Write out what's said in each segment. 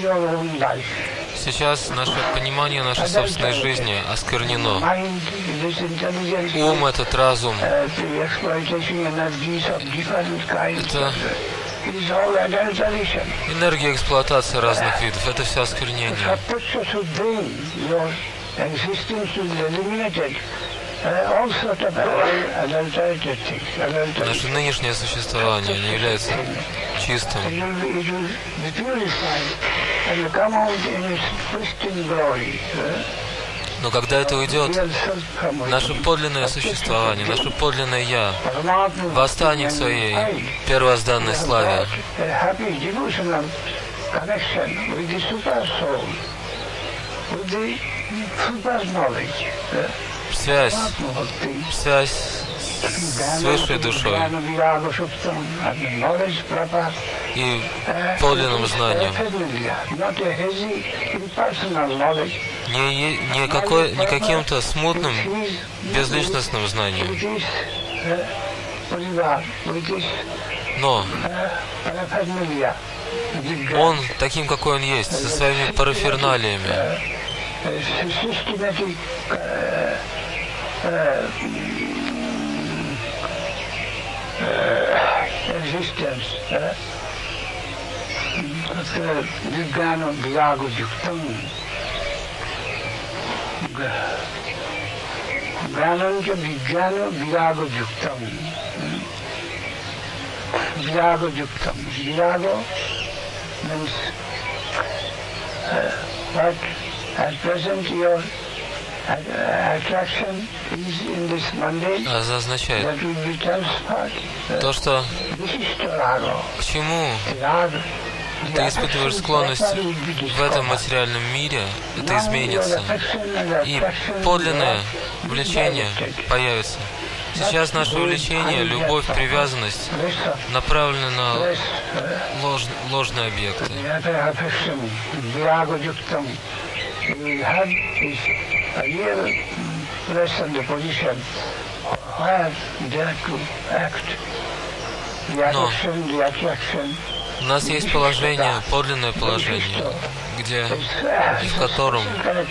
Your own life. Сейчас наше понимание нашей собственной жизни осквернено. Ум, этот разум, uh. Это- энергия эксплуатации разных видов, это все осквернение. Uh, adulterated things. Adulterated. Наше нынешнее существование не является чистым. Uh, Но когда это уйдет, наше подлинное существование, наше подлинное «Я» восстанет в своей первозданной славе. Connection with the super soul, with the super knowledge. uh, Связь, связь с высшей душой и uh, подлинным знанием. Не, не, какой, не каким-то смутным, безличностным знанием, uh, но uh, он таким, какой он есть, со своими параферналиями, uh, systematic uh, uh, resistance तत्र विज्ञान ज्ञानं च विज्ञानविरागयुक्तं विरागयुक्तं विराग means at present your uh, attraction is in this mundane а означает то, что к чему ты испытываешь склонность в этом материальном мире, это изменится. И подлинное влечение появится. Сейчас наше увлечение, любовь, привязанность направлены на uh, лож- ложные объекты. Will have is a mm, less on the position where there to act. The Но affection, the attraction, у нас есть положение, подлинное положение, где uh, И в котором-. Uh,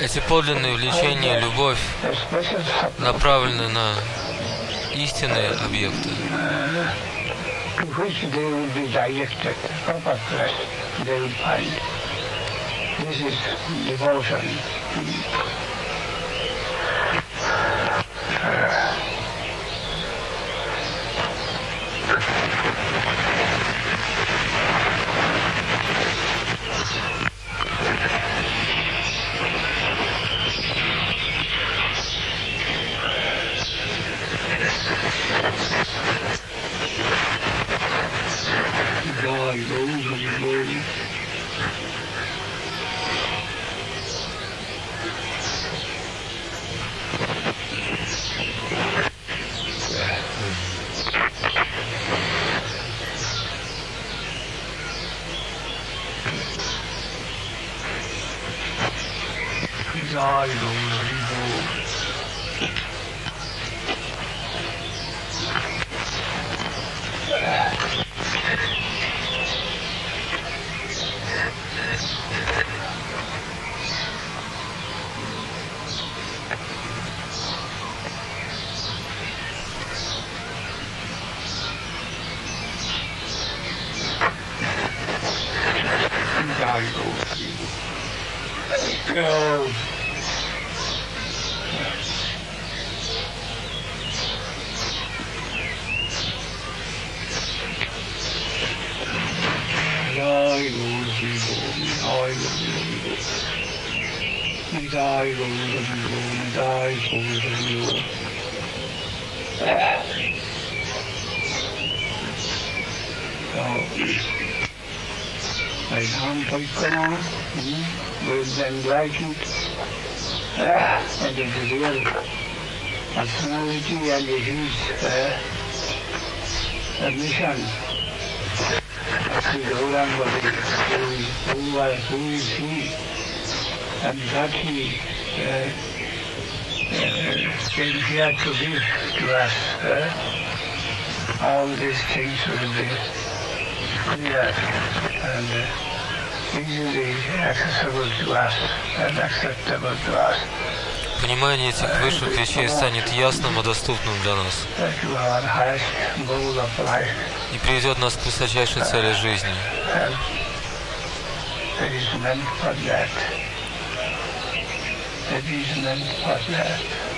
эти подлинные влечения, любовь направлены на истинные объекты, which they will be directed, place they will find. This is devotion. I don't know. go. I die, I die, I can't fight them on, with enlightened and the real personality and his uh, mission. Sri Gauranga, who, who, was, who is he, and that he uh, uh, came here to give to us. Uh, all these things will be clear and uh, easily accessible to us and acceptable to us. Понимание этих высших вещей станет ясным и доступным для нас и приведет нас к высочайшей цели жизни.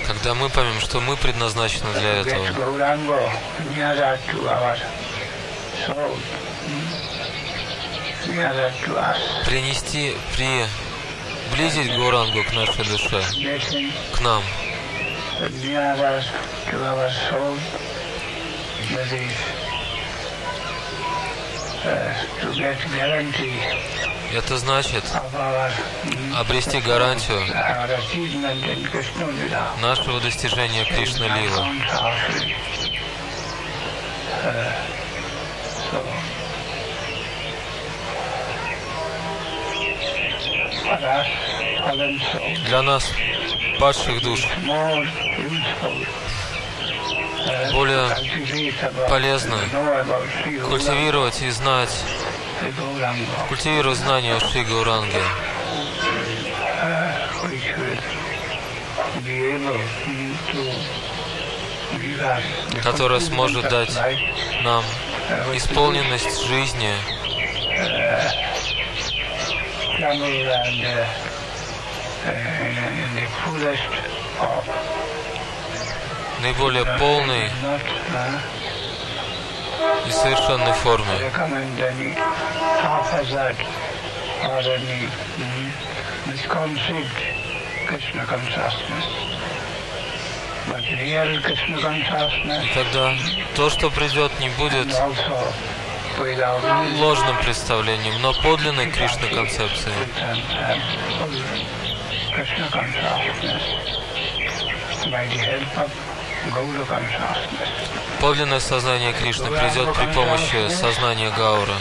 Когда мы поймем, что мы предназначены для этого, get Gaurango hmm? Приблизить Гурангу к нашей душе, к нам, uh, это значит hmm, обрести гарантию нашего достижения Кришна Лила. Для нас, падших душ, более полезно культивировать и знать, культивировать знания о Шри the Которая сможет дать нам исполненность жизни, travel and uh, uh, the fullest of наиболее полной uh, и совершенной форме. mm, И тогда то, что придет, не будет ложным представлением, но подлинной Кришна consciousness. Подлинное сознание Кришны придет при помощи сознания Гаура.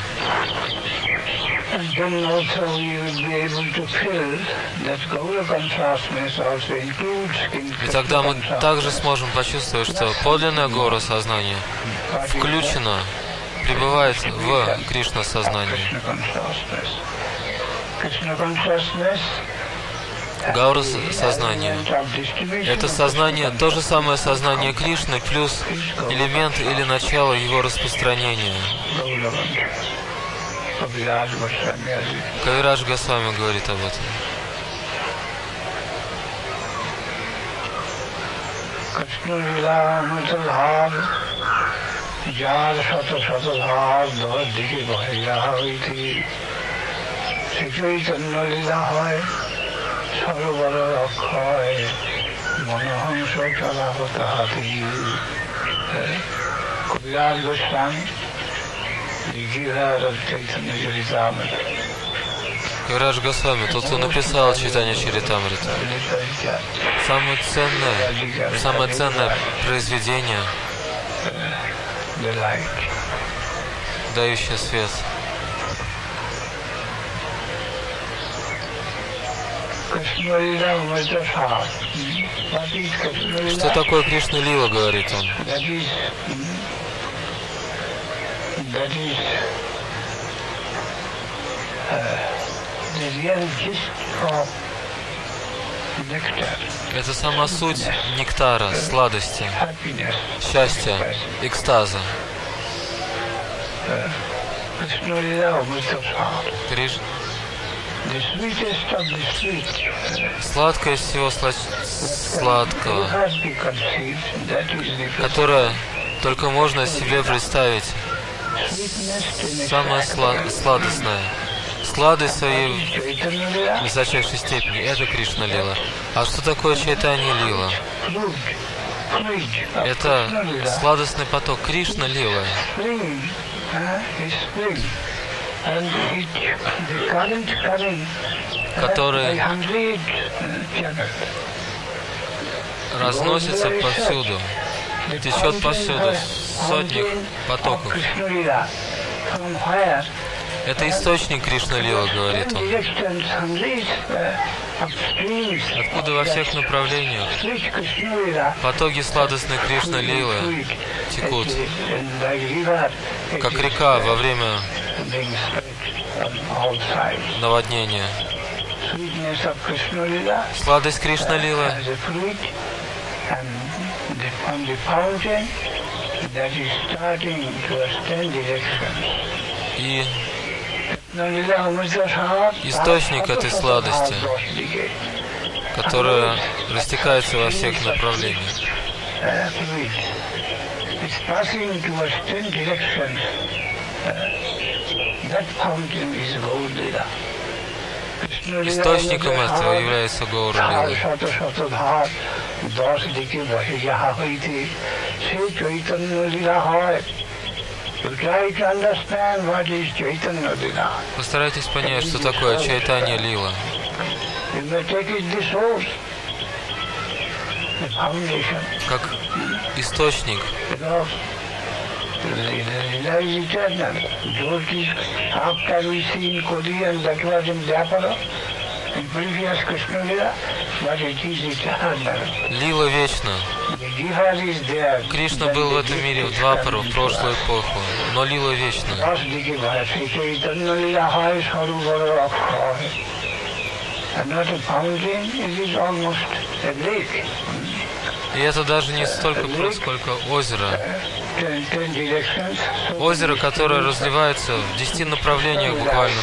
И тогда мы также сможем почувствовать, что подлинное Гаура сознание включено, пребывает в Кришна-сознании. Гаура сознание. Это сознание, то же самое сознание Кришны, плюс элемент или начало его распространения. Кавираж Госвами говорит об этом. Кришна লীলা মৃতধার যার শত শত ধার দর দিকে বহিয়া হইতে শ্রী চৈতন্য লীলা হয় সরোবর অক্ষয় মনোহংস চলাহ তাহাতি কবিরাজ গোস্বামী Дигира Чайтанья Чаритамрита. Кавирадж Госвами, тот, кто написал читание Чаритамрита. Самое ценное, самое ценное произведение, Дающее свет. Что такое Кришна Лила, говорит он? That is, that is uh, the real gist of nectar, Это сама суть нектара, сладости, счастья, экстаза. Сладкое всего сла- сладкого, которое только можно себе представить. Самое сла- сладостное. Своей Chaitanya Lila. высочайшей степени. Это Кришна Лила. А что такое Чайтани Лила? Это сладостный поток Кришна Лила. Который-. Разносится повсюду. Течет повсюду. Сотни потоков. Это источник Кришна Лила, говорит он. Откуда во всех направлениях потоки сладостной Кришна Лилы текут, как река во время наводнения. Сладость Кришна Лилы и источник этой сладости, которая растекается во всех направлениях. Источником этого является Гаура Лила. Постарайтесь понять, что такое Чайтанья Лила. Как источник. Лила вечна. Кришна был в этом мире в Двапару, в прошлую эпоху, но Лила вечна. И это даже не столько пруд, сколько озеро. Озеро, которое разливается в десяти направлениях буквально,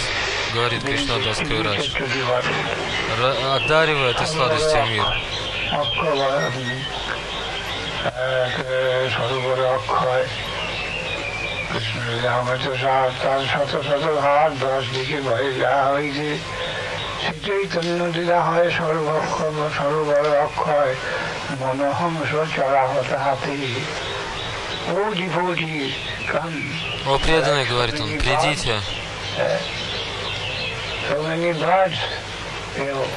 говорит Кришна Кавирадж, одаривает и сладостью мир. সরোবরে অক্ষয় কৃষ্ণ তার শত শত হাত দশ দিকে ভয়ে যা হয়েছে চৈতন্য দিলা হয় সর্বক্ষম সরোবর অক্ষয় মনোহংস চড়াহত হাতি Фоди, Фоди, О, преданный, говорит он, придите. So many birds, they will,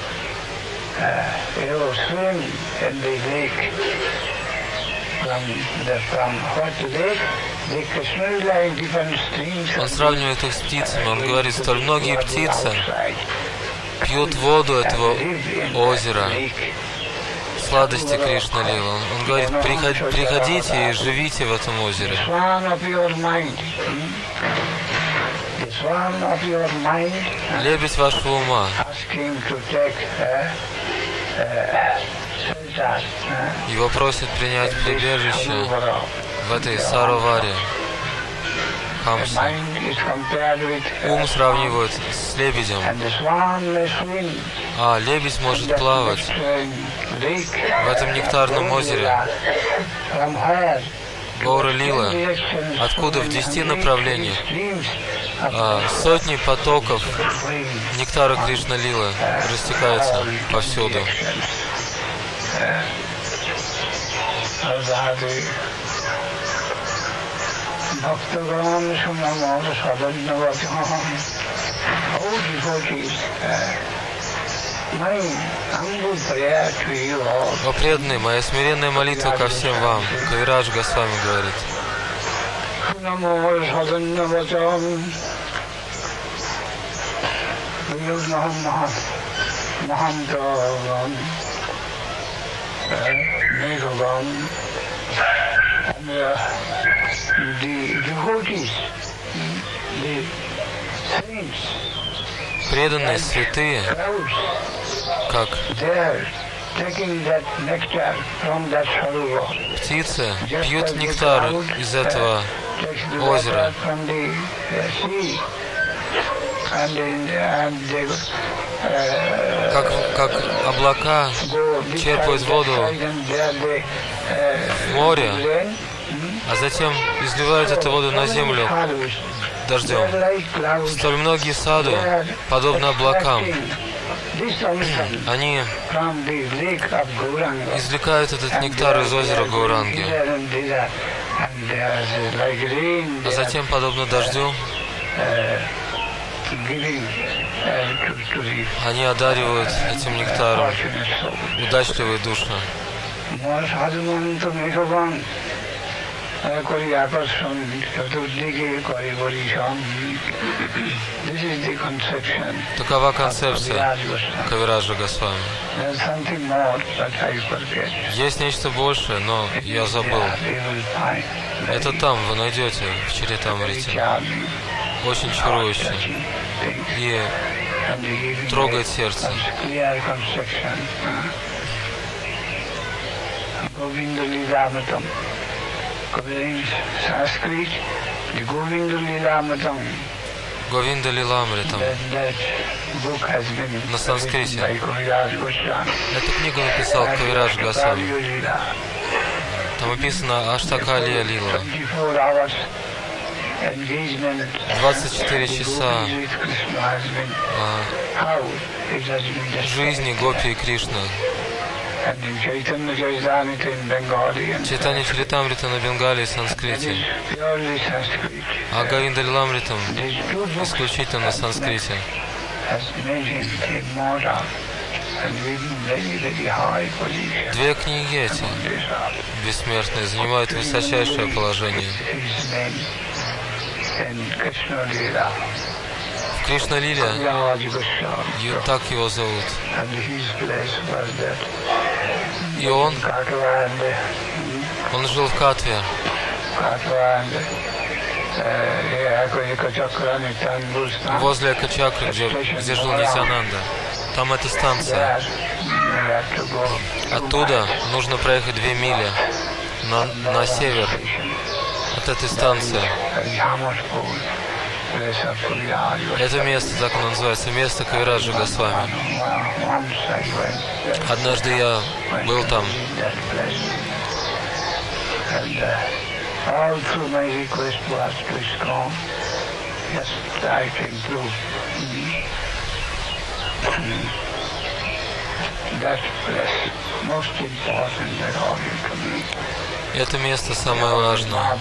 uh, they will swim in the lake. Он сравнивает их с птицами. Он говорит, столь многие птицы пьют воду этого озера, сладости Кришна Лила. Он, говорит, приходите и живите в этом озере. Лебедь вашего ума. Его просят принять прибежище в этой Сароваре. Хамса. Ум сравнивают с лебедем. А, лебедь может плавать в этом нектарном озере. Гора Лила, откуда в десяти направлениях а, сотни потоков нектара Кришна Лила растекаются повсюду. ভক্তগণ সুমমল সদন্যবচন কোটি কোটি О преданные, моя смиренная молитва ко всем вам. Кавирадж Госвами говорит. Махантагам The saints, преданные святые, как птицы пьют нектар из этого озера. Как, как облака черпают воду море, а затем изливают эту воду на землю дождем. Столь многие саду, подобно облакам, они извлекают этот нектар из озера Гауранги. А затем, подобно дождю, они одаривают этим нектаром удачливые души. Такова концепция Кавираджа Госвами. Есть нечто большее, но я забыл. Это там вы найдете в Чаритамрите. Очень things. И трогает сердце. Govinda Lilamritam. Sanskrit, Govinda Lilamritam, Говинда Лиламритам. На санскрите. Эту книгу написал Кавирадж Lila. Там описано Аштакалия Лила. 24 hours engagement 24 with часа а, жизни Гопи и and Читание Чаритамрита на Бенгале и санскрите. А books исключительно на санскрите. Две книги эти, бессмертные, занимают высочайшее положение. Кришна и так его зовут. И он, он жил в Катве, возле Качакры, где, где жил Нитянанда. Там эта станция. Оттуда нужно проехать две мили на, на север от этой станции. Это место, так оно называется, место Кавираджа Госвами. Однажды я был там, in that place. And uh, all through my это место самое важное.